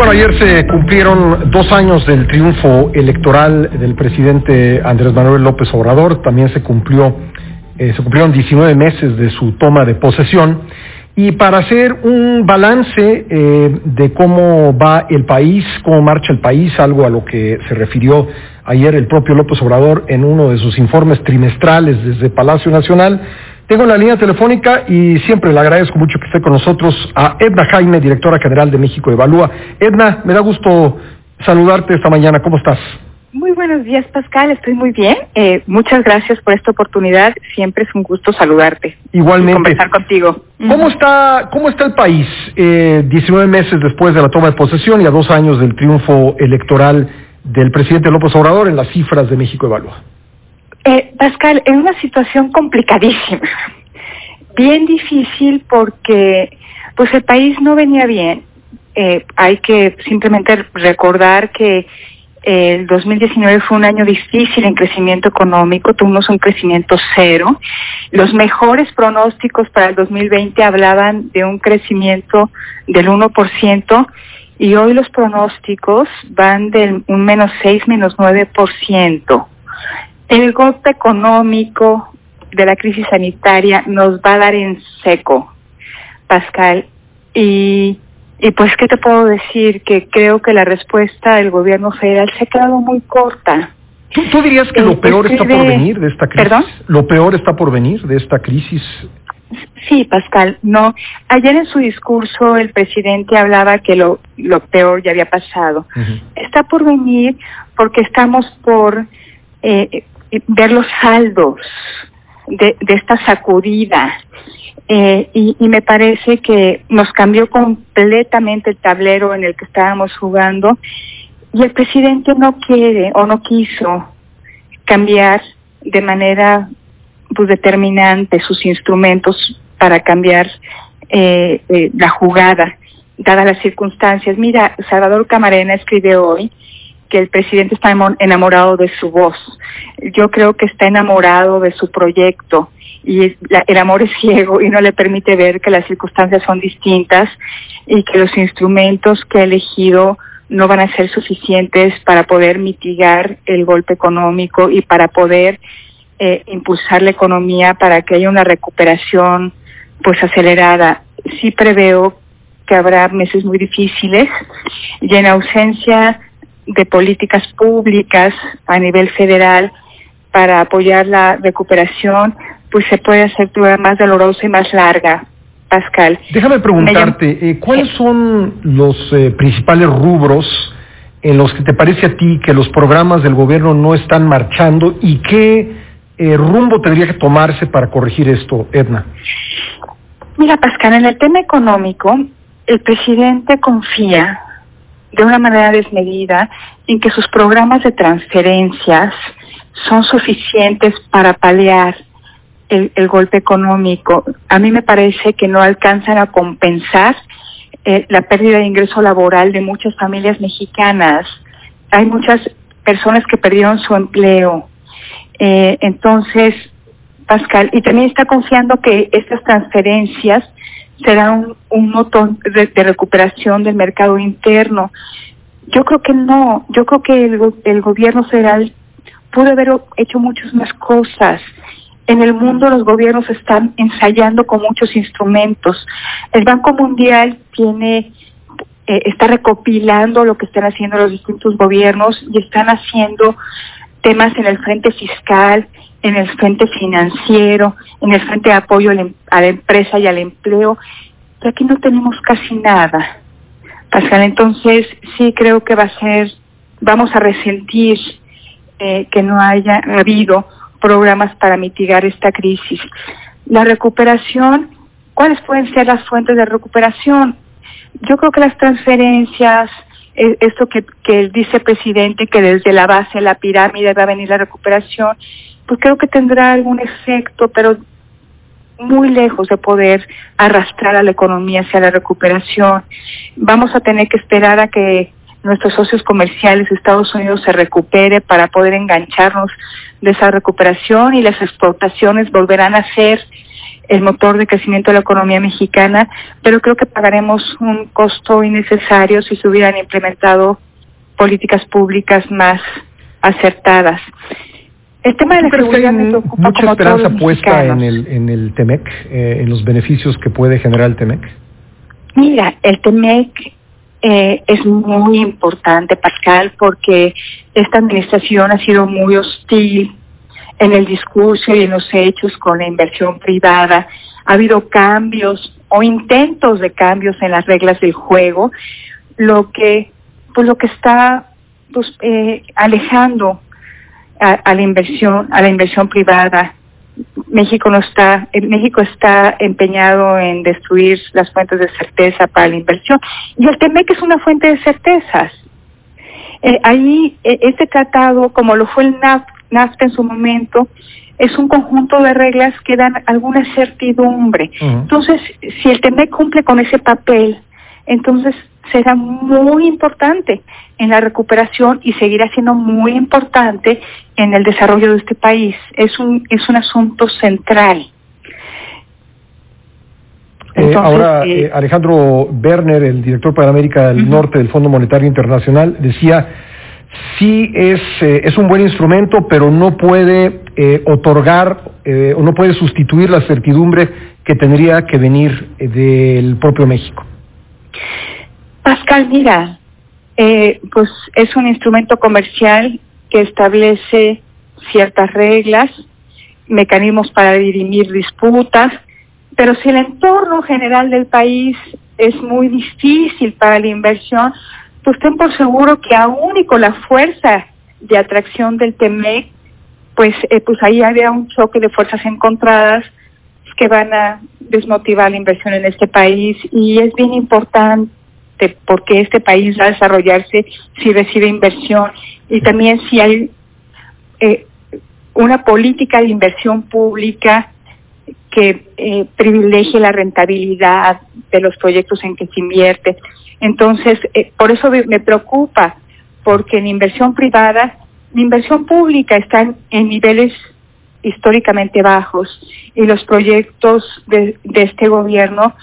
Bueno, ayer se cumplieron dos años del triunfo electoral del presidente Andrés Manuel López Obrador. También se cumplió, eh, se cumplieron 19 meses de su toma de posesión. Y para hacer un balance eh, de cómo va el país, cómo marcha el país, algo a lo que se refirió ayer el propio López Obrador en uno de sus informes trimestrales desde Palacio Nacional, tengo la línea telefónica y siempre le agradezco mucho que esté con nosotros a Edna Jaime, directora general de México Evalúa. Edna, me da gusto saludarte esta mañana. ¿Cómo estás? Muy buenos días, Pascal. Estoy muy bien. Eh, muchas gracias por esta oportunidad. Siempre es un gusto saludarte. Igualmente. Y conversar contigo. ¿Cómo está, cómo está el país eh, 19 meses después de la toma de posesión y a dos años del triunfo electoral del presidente López Obrador en las cifras de México Evalúa? Eh, Pascal, en una situación complicadísima, bien difícil porque pues el país no venía bien. Eh, hay que simplemente recordar que eh, el 2019 fue un año difícil en crecimiento económico, tuvimos un crecimiento cero. Los mejores pronósticos para el 2020 hablaban de un crecimiento del 1% y hoy los pronósticos van del un menos 6, menos 9%. El golpe económico de la crisis sanitaria nos va a dar en seco, Pascal. Y, y pues, ¿qué te puedo decir? Que creo que la respuesta del gobierno federal se ha quedado muy corta. ¿Tú, tú dirías que lo peor está por venir de esta crisis? ¿Perdón? ¿Lo peor está por venir de esta crisis? Sí, Pascal, no. Ayer en su discurso el presidente hablaba que lo, lo peor ya había pasado. Está por venir porque estamos por eh, ver los saldos de, esta sacudida. Eh, y, y me parece que nos cambió completamente el tablero en el que estábamos jugando y el presidente no quiere o no quiso cambiar de manera pues, determinante sus instrumentos para cambiar eh, eh, la jugada, dadas las circunstancias. Mira, Salvador Camarena escribe hoy que el presidente está enamorado de su voz. Yo creo que está enamorado de su proyecto y el amor es ciego y no le permite ver que las circunstancias son distintas y que los instrumentos que ha elegido no van a ser suficientes para poder mitigar el golpe económico y para poder eh, impulsar la economía para que haya una recuperación pues acelerada. Sí preveo que habrá meses muy difíciles y en ausencia de políticas públicas a nivel federal para apoyar la recuperación, pues se puede hacer más dolorosa y más larga, Pascal. Déjame preguntarte, eh, ¿cuáles son los eh, principales rubros en los que te parece a ti que los programas del gobierno no están marchando y qué eh, rumbo tendría que tomarse para corregir esto, Edna? Mira, Pascal, en el tema económico, el presidente confía de una manera desmedida en que sus programas de transferencias son suficientes para paliar el, el golpe económico. A mí me parece que no alcanzan a compensar eh, la pérdida de ingreso laboral de muchas familias mexicanas. Hay muchas personas que perdieron su empleo. Eh, entonces, Pascal, y también está confiando que estas transferencias serán un, un motor de, recuperación del mercado interno. Yo creo que no, yo creo que el, go- el gobierno federal pudo haber hecho muchas más cosas. En el mundo los gobiernos están ensayando con muchos instrumentos. El Banco Mundial tiene eh, está recopilando lo que están haciendo los distintos gobiernos y están haciendo temas en el frente fiscal, en el frente financiero, en el frente de apoyo a la, em- empresa y al empleo. Y aquí no tenemos casi nada. Pascal, entonces sí creo que va a ser, vamos a resentir eh, que no haya habido programas para mitigar esta crisis. La recuperación, ¿cuáles pueden ser las fuentes de recuperación? Yo creo que las transferencias, eh, esto que, que el vicepresidente, que desde la base de la pirámide va a venir la recuperación, pues creo que tendrá algún efecto, pero muy lejos de poder arrastrar a la economía hacia la recuperación. Vamos a tener que esperar a que nuestros socios comerciales Estados Unidos se recupere para poder engancharnos de esa recuperación y las exportaciones volverán a ser el motor de crecimiento de la economía mexicana, pero creo que pagaremos un costo innecesario si se hubieran implementado políticas públicas más acertadas. El tema de la seguridad me preocupa mucha esperanza puesta en el, en el TEMEC, eh, en los beneficios que puede generar el TEMEC. Mira, el TEMEC eh, es muy importante, Pascal, porque esta administración ha sido muy hostil en el discurso y en los hechos con la inversión privada. Ha habido cambios o intentos de cambios en las reglas del juego, lo que, pues lo que está pues, eh, alejando a, la inversión, a la inversión privada. México no está, eh, México está empeñado en destruir las fuentes de certeza para la inversión y el TEMEC es una fuente de certezas. Eh, ahí este tratado, como lo fue el NAFTA en su momento, es un conjunto de reglas que dan alguna certidumbre. Entonces, si el TEMEC cumple con ese papel, entonces será muy importante en la recuperación y seguirá siendo muy importante en el desarrollo de este país. Es un, es un asunto central. Eh, ahora, eh, eh, Alejandro Werner, el director para América del Norte del Fondo Monetario Internacional, decía, sí es, es un buen instrumento, pero no puede otorgar o no puede sustituir la certidumbre que tendría que venir del propio México. Pascal, mira, eh, pues es un instrumento comercial que establece ciertas reglas, mecanismos para dirimir disputas, pero si el entorno general del país es muy difícil para la inversión, pues ten por seguro que aún y con la fuerza de atracción del TEMEC, pues, eh, pues ahí había un choque de fuerzas encontradas que van a desmotivar la inversión en este país y es bien importante porque este país va a desarrollarse si recibe inversión y también si hay eh, una política de inversión pública que eh, privilegie la rentabilidad de los proyectos en que se invierte. Entonces, eh, por eso me preocupa, porque en inversión privada, la inversión pública está en, niveles históricamente bajos y los proyectos de este gobierno,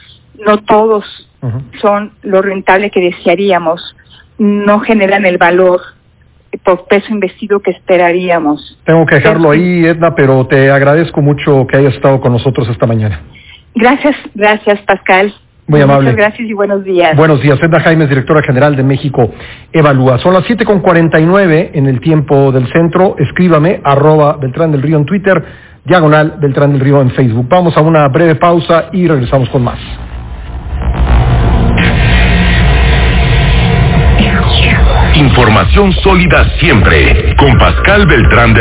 no todos son lo rentable que desearíamos, no generan el valor por peso investido que esperaríamos. Tengo que dejarlo ahí, Edna, pero te agradezco mucho que hayas estado con nosotros esta mañana. Gracias, gracias, Pascal. Muy amable. Muchas gracias y buenos días. Buenos días. Edna Jaime, directora general de México Evalúa. Son las siete con nueve en el tiempo del centro. Escríbame, arroba Beltrán del Río en Twitter, diagonal Beltrán del Río en Facebook. Vamos a una breve pausa y regresamos con más. Información sólida siempre con Pascal Beltrán